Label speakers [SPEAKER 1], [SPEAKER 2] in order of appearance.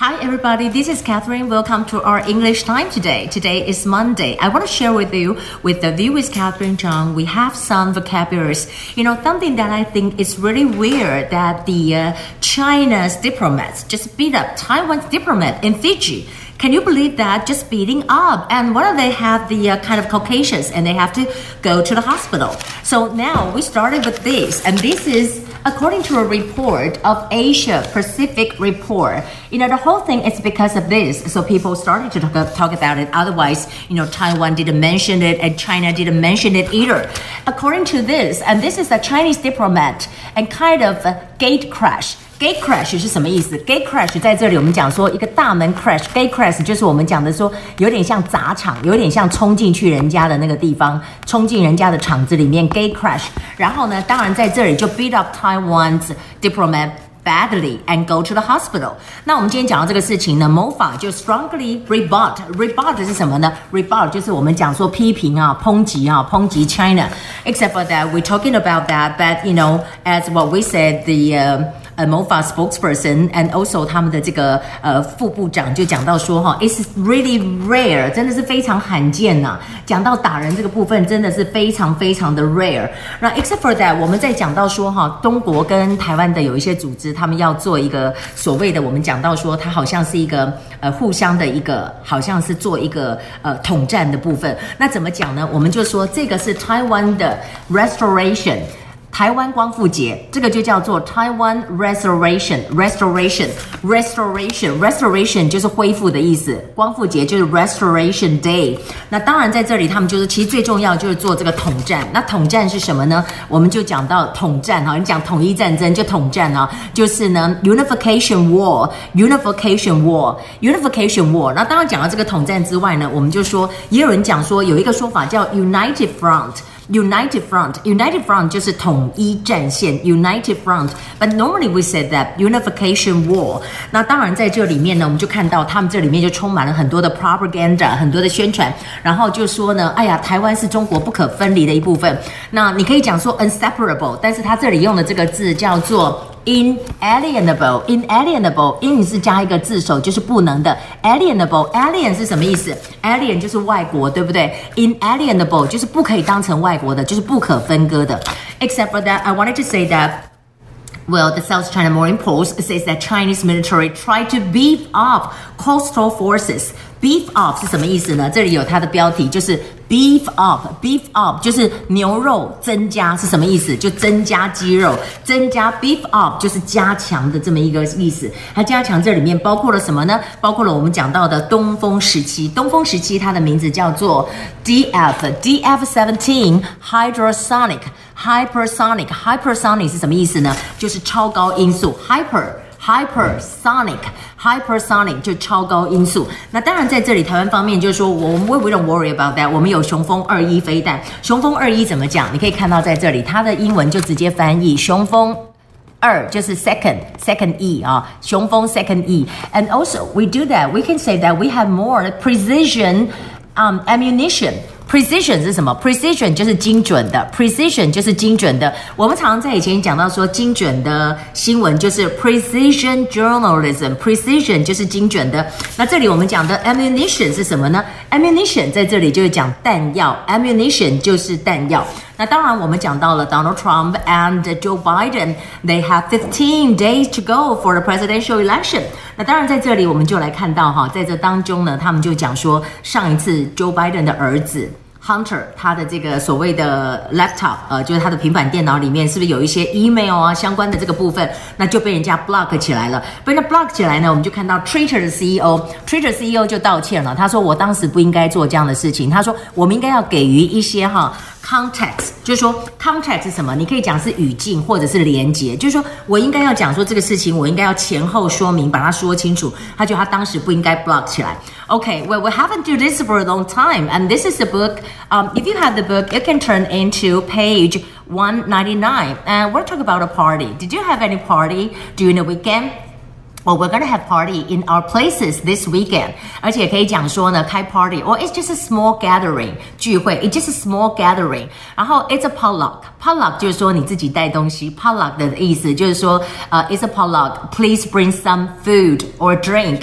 [SPEAKER 1] Hi, everybody. This is Catherine. Welcome to our English time today. Today is Monday. I want to share with you, with the view with Catherine Chang, we have some vocabularies. You know, something that I think is really weird that the uh, China's diplomats just beat up Taiwan's diplomat in Fiji. Can you believe that? Just beating up. And what do they have? The uh, kind of concussions, and they have to go to the hospital. So now we started with this, and this is according to a report of Asia Pacific Report. You know, the whole thing is because of this. So people started to talk, talk about it. Otherwise, you know, Taiwan didn't mention it, and China didn't mention it either. According to this, and this is a Chinese diplomat, and kind of gatecrash. Gate crash 是什么意思？Gate crash 在这里我们讲说一个大门 crash，gate crash 就是我们讲的说有点像砸场，有点像冲进去人家的那个地方，冲进人家的场子里面 crash。然后呢，当然在这里就 beat up Taiwan's diplomat badly and go to the hospital。那我们今天讲到这个事情呢，MOFA 就 strongly rebut。rebut 是什么呢？rebut 就是我们讲说批评啊、抨击啊、抨击 China。Except for that, we're talking about that, but you know, as what we said, the uh, 呃，MOFA spokesperson and also 他们的这个呃副部长就讲到说哈，it's really rare，真的是非常罕见呐。讲到打人这个部分，真的是非常非常的 rare。那 except for that，我们在讲到说哈，中国跟台湾的有一些组织，他们要做一个所谓的，我们讲到说，它好像是一个呃互相的一个，好像是做一个呃统战的部分。那怎么讲呢？我们就说这个是台湾的 restoration。台湾光复节，这个就叫做 Taiwan Restoration Restoration Restoration Restoration 就是恢复的意思。光复节就是 Restoration Day。那当然在这里，他们就是其实最重要就是做这个统战。那统战是什么呢？我们就讲到统战哈，你讲统一战争就统战啊，就是呢 Unification War Unification War Unification War。那当然讲到这个统战之外呢，我们就说也有人讲说有一个说法叫 United Front。United Front, United Front 就是统一战线，United Front。But normally we said that unification war。那当然在这里面呢，我们就看到他们这里面就充满了很多的 propaganda，很多的宣传，然后就说呢，哎呀，台湾是中国不可分离的一部分。那你可以讲说 inseparable，但是他这里用的这个字叫做。inalienable inalienable in 是加一个字首，就是不能的。alienable alien 是什么意思？alien 就是外国，对不对？inalienable 就是不可以当成外国的，就是不可分割的。Except for that, I wanted to say that. Well, the South China Morning Post says that Chinese military tried to beef up coastal forces. Beef up 是什么意思呢？这里有它的标题，就是 beef up，beef up 就是牛肉增加是什么意思？就增加肌肉，增加 beef up 就是加强的这么一个意思。它加强这里面包括了什么呢？包括了我们讲到的东风时期，东风时期它的名字叫做 DF，DF seventeen hypersonic hypersonic hypersonic 是什么意思呢？就是超高音速 hyper。hypersonic hypersonic 就超高音速。那当然在这里台湾方面就是说，我们 we we don't worry about that。我们有雄风二一飞弹，雄风二一怎么讲？你可以看到在这里，它的英文就直接翻译雄风。二就是 second second E 啊，雄风 second E。And also we do that. We can say that we have more precision um ammunition. Precision 是什么？Precision 就是精准的，Precision 就是精准的。我们常常在以前讲到说精准的新闻就是 Precision journalism，Precision 就是精准的。那这里我们讲的 ammunition 是什么呢？Ammunition 在这里就是讲弹药，Ammunition 就是弹药。那当然，我们讲到了 Donald Trump and Joe Biden，they have fifteen days to go for the presidential election。那当然，在这里我们就来看到哈，在这当中呢，他们就讲说，上一次 Joe Biden 的儿子。Hunter 他的这个所谓的 laptop，呃，就是他的平板电脑里面，是不是有一些 email 啊相关的这个部分，那就被人家 block 起来了。被人家 block 起来呢，我们就看到 Twitter 的 CEO，Twitter CEO 就道歉了。他说：“我当时不应该做这样的事情。”他说：“我们应该要给予一些哈。” Context 就是说，context 是什么？你可以讲是语境或者是连接，就是说我应该要讲说这个事情，我应该要前后说明，把它说清楚。他觉得他当时不应该 block 起来。Okay, well we haven't do this for a long time, and this is the book. Um, if you have the book, it can turn into page 199, and we're talking about a party. Did you have any party during the weekend? Well, we're gonna have party in our places this weekend，而且可以讲说呢，开 party or it's just a small gathering 聚会，it's just a small gathering。然后 it's a potluck，potluck 就是说你自己带东西，potluck 的意思就是说，呃，it's a potluck，please bring some food or drink。